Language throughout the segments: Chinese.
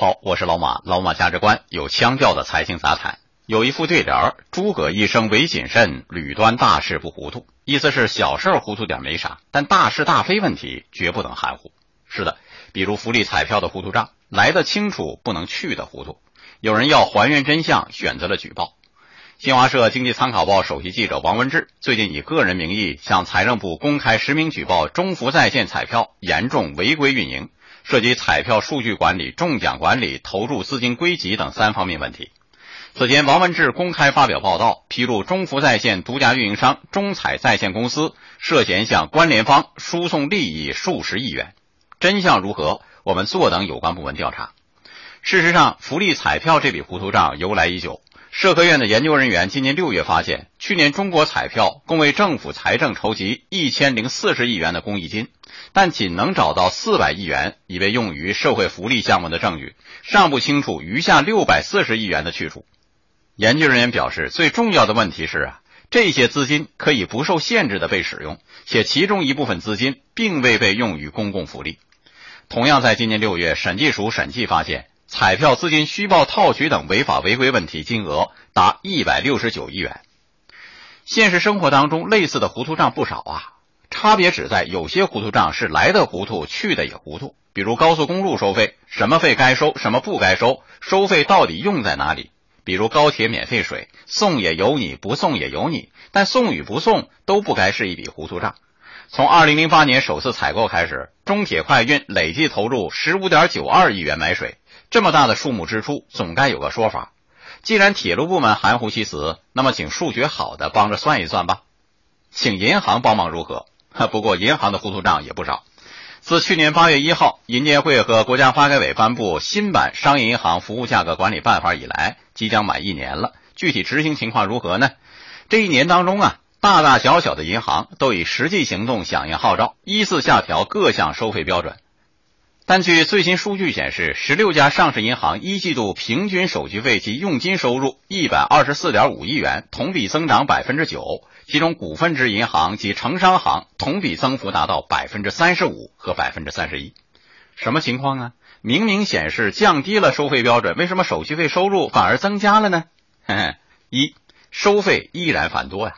好，我是老马，老马价值观有腔调的财经杂谈。有一副对联儿：“诸葛一生唯谨慎，屡端大事不糊涂。”意思是小事糊涂点没啥，但大是大非问题绝不能含糊。是的，比如福利彩票的糊涂账，来的清楚不能去的糊涂。有人要还原真相，选择了举报。新华社经济参考报首席记者王文志最近以个人名义向财政部公开实名举报中福在线彩票严重违规运营，涉及彩票数据管理、中奖管理、投注资金归集等三方面问题。此前，王文志公开发表报道，披露中福在线独家运营商中彩在线公司涉嫌向关联方输送利益数十亿元。真相如何？我们坐等有关部门调查。事实上，福利彩票这笔糊涂账由来已久。社科院的研究人员今年六月发现，去年中国彩票共为政府财政筹集一千零四十亿元的公益金，但仅能找到四百亿元已被用于社会福利项目的证据，尚不清楚余下六百四十亿元的去处。研究人员表示，最重要的问题是啊，这些资金可以不受限制的被使用，且其中一部分资金并未被用于公共福利。同样，在今年六月，审计署审计发现。彩票资金虚报套取等违法违规问题金额达一百六十九亿元。现实生活当中，类似的糊涂账不少啊，差别只在有些糊涂账是来的糊涂，去的也糊涂。比如高速公路收费，什么费该收，什么不该收，收费到底用在哪里？比如高铁免费水，送也有你，不送也有你，但送与不送都不该是一笔糊涂账。从二零零八年首次采购开始，中铁快运累计投入十五点九二亿元买水。这么大的数目支出，总该有个说法。既然铁路部门含糊其辞，那么请数学好的帮着算一算吧。请银行帮忙如何？不过银行的糊涂账也不少。自去年八月一号，银监会和国家发改委颁布新版《商业银行服务价格管理办法》以来，即将满一年了。具体执行情况如何呢？这一年当中啊，大大小小的银行都以实际行动响应号召，依次下调各项收费标准。但据最新数据显示，十六家上市银行一季度平均手续费及佣金收入一百二十四点五亿元，同比增长百分之九。其中，股份制银行及城商行同比增幅达到百分之三十五和百分之三十一。什么情况啊？明明显示降低了收费标准，为什么手续费收入反而增加了呢？嘿嘿，一收费依然繁多呀。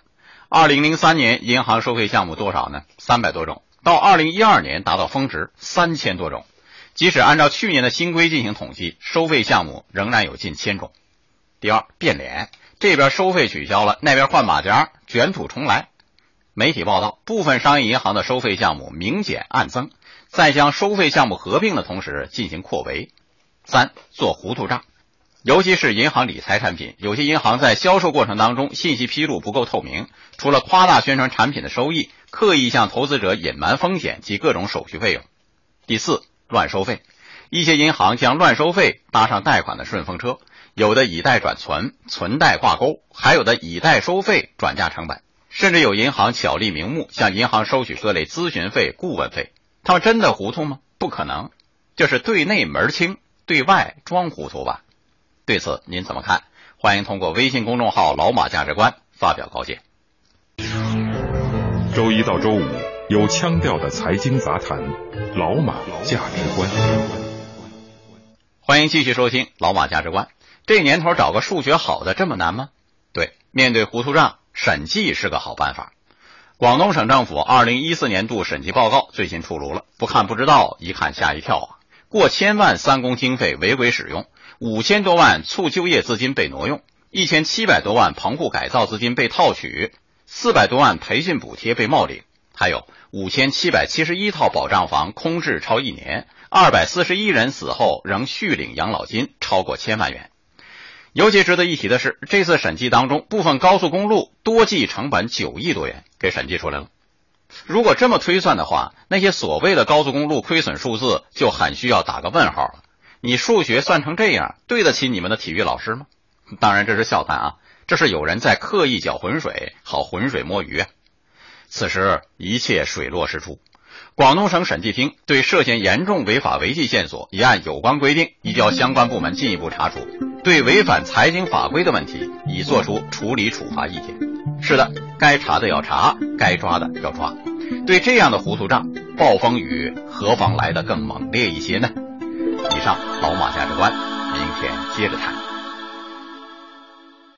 二零零三年银行收费项目多少呢？三百多种，到二零一二年达到峰值三千多种。即使按照去年的新规进行统计，收费项目仍然有近千种。第二，变脸，这边收费取消了，那边换马甲，卷土重来。媒体报道，部分商业银行的收费项目明减暗增，在将收费项目合并的同时进行扩围。三，做糊涂账，尤其是银行理财产品，有些银行在销售过程当中信息披露不够透明，除了夸大宣传产品的收益，刻意向投资者隐瞒风险及各种手续费用。第四。乱收费，一些银行将乱收费搭上贷款的顺风车，有的以贷转存，存贷挂钩，还有的以贷收费转嫁成本，甚至有银行巧立名目向银行收取各类咨询费、顾问费。他们真的糊涂吗？不可能，就是对内门清，对外装糊涂吧？对此您怎么看？欢迎通过微信公众号“老马价值观”发表高见。周一到周五。有腔调的财经杂谈，老马价值观。欢迎继续收听老马价值观。这年头找个数学好的这么难吗？对，面对糊涂账，审计是个好办法。广东省政府二零一四年度审计报告最新出炉了，不看不知道，一看吓一跳啊！过千万三公经费违规使用，五千多万促就业资金被挪用，一千七百多万棚户改造资金被套取，四百多万培训补贴被冒领，还有。五千七百七十一套保障房空置超一年，二百四十一人死后仍续领养老金超过千万元。尤其值得一提的是，这次审计当中，部分高速公路多计成本九亿多元给审计出来了。如果这么推算的话，那些所谓的高速公路亏损数字就很需要打个问号了。你数学算成这样，对得起你们的体育老师吗？当然这是笑谈啊，这是有人在刻意搅浑水，好浑水摸鱼啊。此时一切水落石出，广东省审计厅对涉嫌严重违法违纪线索，已按有关规定移交相关部门进一步查处。对违反财经法规的问题，已作出处理处罚意见。是的，该查的要查，该抓的要抓。对这样的糊涂账，暴风雨何妨来得更猛烈一些呢？以上老马价值观，明天接着谈。